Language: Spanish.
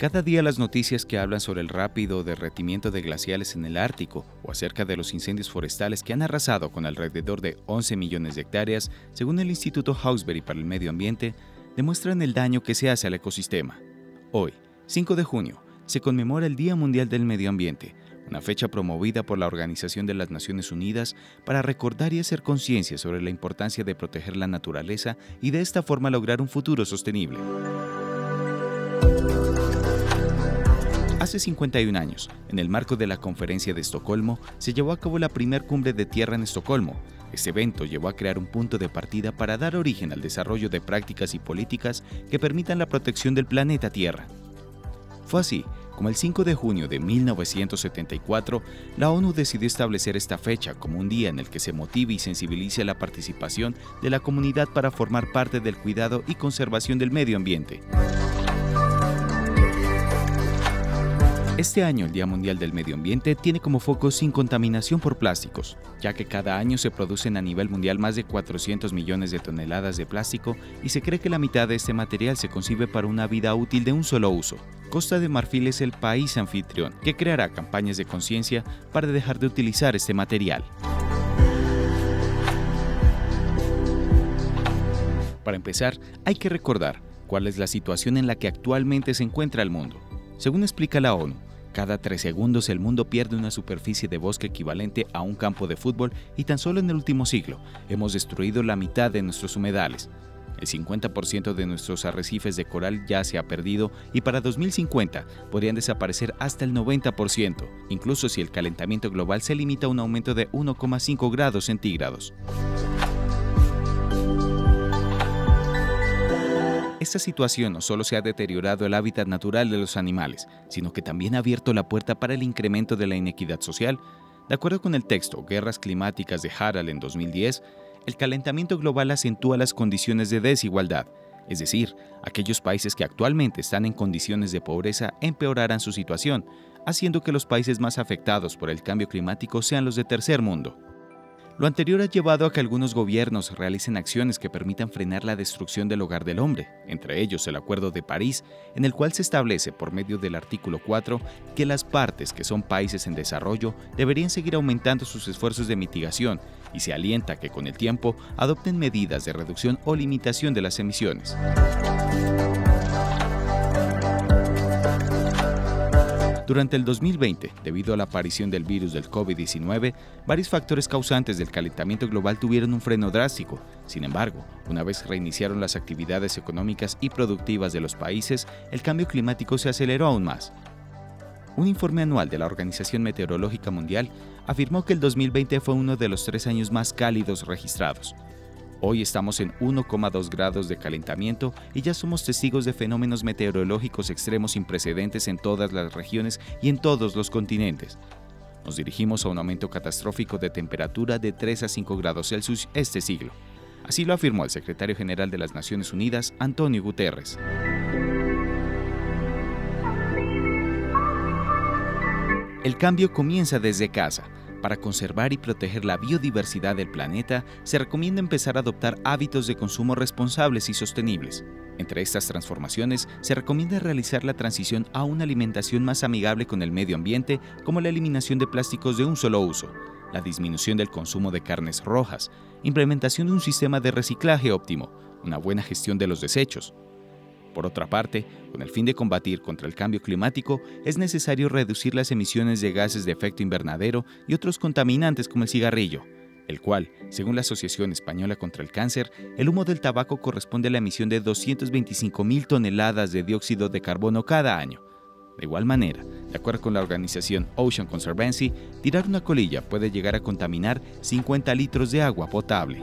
Cada día las noticias que hablan sobre el rápido derretimiento de glaciales en el Ártico o acerca de los incendios forestales que han arrasado con alrededor de 11 millones de hectáreas, según el Instituto Hawkesbury para el Medio Ambiente, demuestran el daño que se hace al ecosistema. Hoy, 5 de junio, se conmemora el Día Mundial del Medio Ambiente, una fecha promovida por la Organización de las Naciones Unidas para recordar y hacer conciencia sobre la importancia de proteger la naturaleza y de esta forma lograr un futuro sostenible. Hace 51 años, en el marco de la Conferencia de Estocolmo, se llevó a cabo la primer cumbre de tierra en Estocolmo. Este evento llevó a crear un punto de partida para dar origen al desarrollo de prácticas y políticas que permitan la protección del planeta Tierra. Fue así como el 5 de junio de 1974, la ONU decidió establecer esta fecha como un día en el que se motive y sensibilice la participación de la comunidad para formar parte del cuidado y conservación del medio ambiente. Este año el Día Mundial del Medio Ambiente tiene como foco sin contaminación por plásticos, ya que cada año se producen a nivel mundial más de 400 millones de toneladas de plástico y se cree que la mitad de este material se concibe para una vida útil de un solo uso. Costa de Marfil es el país anfitrión que creará campañas de conciencia para dejar de utilizar este material. Para empezar, hay que recordar cuál es la situación en la que actualmente se encuentra el mundo. Según explica la ONU, cada tres segundos el mundo pierde una superficie de bosque equivalente a un campo de fútbol y tan solo en el último siglo hemos destruido la mitad de nuestros humedales. El 50% de nuestros arrecifes de coral ya se ha perdido y para 2050 podrían desaparecer hasta el 90%, incluso si el calentamiento global se limita a un aumento de 1,5 grados centígrados. Esta situación no solo se ha deteriorado el hábitat natural de los animales, sino que también ha abierto la puerta para el incremento de la inequidad social. De acuerdo con el texto Guerras Climáticas de Harald en 2010, el calentamiento global acentúa las condiciones de desigualdad, es decir, aquellos países que actualmente están en condiciones de pobreza empeorarán su situación, haciendo que los países más afectados por el cambio climático sean los de tercer mundo. Lo anterior ha llevado a que algunos gobiernos realicen acciones que permitan frenar la destrucción del hogar del hombre, entre ellos el Acuerdo de París, en el cual se establece por medio del artículo 4 que las partes que son países en desarrollo deberían seguir aumentando sus esfuerzos de mitigación y se alienta que con el tiempo adopten medidas de reducción o limitación de las emisiones. Durante el 2020, debido a la aparición del virus del COVID-19, varios factores causantes del calentamiento global tuvieron un freno drástico. Sin embargo, una vez reiniciaron las actividades económicas y productivas de los países, el cambio climático se aceleró aún más. Un informe anual de la Organización Meteorológica Mundial afirmó que el 2020 fue uno de los tres años más cálidos registrados. Hoy estamos en 1,2 grados de calentamiento y ya somos testigos de fenómenos meteorológicos extremos sin precedentes en todas las regiones y en todos los continentes. Nos dirigimos a un aumento catastrófico de temperatura de 3 a 5 grados Celsius este siglo. Así lo afirmó el secretario general de las Naciones Unidas, Antonio Guterres. El cambio comienza desde casa para conservar y proteger la biodiversidad del planeta, se recomienda empezar a adoptar hábitos de consumo responsables y sostenibles. Entre estas transformaciones, se recomienda realizar la transición a una alimentación más amigable con el medio ambiente, como la eliminación de plásticos de un solo uso, la disminución del consumo de carnes rojas, implementación de un sistema de reciclaje óptimo, una buena gestión de los desechos, por otra parte, con el fin de combatir contra el cambio climático, es necesario reducir las emisiones de gases de efecto invernadero y otros contaminantes como el cigarrillo, el cual, según la Asociación Española contra el Cáncer, el humo del tabaco corresponde a la emisión de 225.000 toneladas de dióxido de carbono cada año. De igual manera, de acuerdo con la organización Ocean Conservancy, tirar una colilla puede llegar a contaminar 50 litros de agua potable.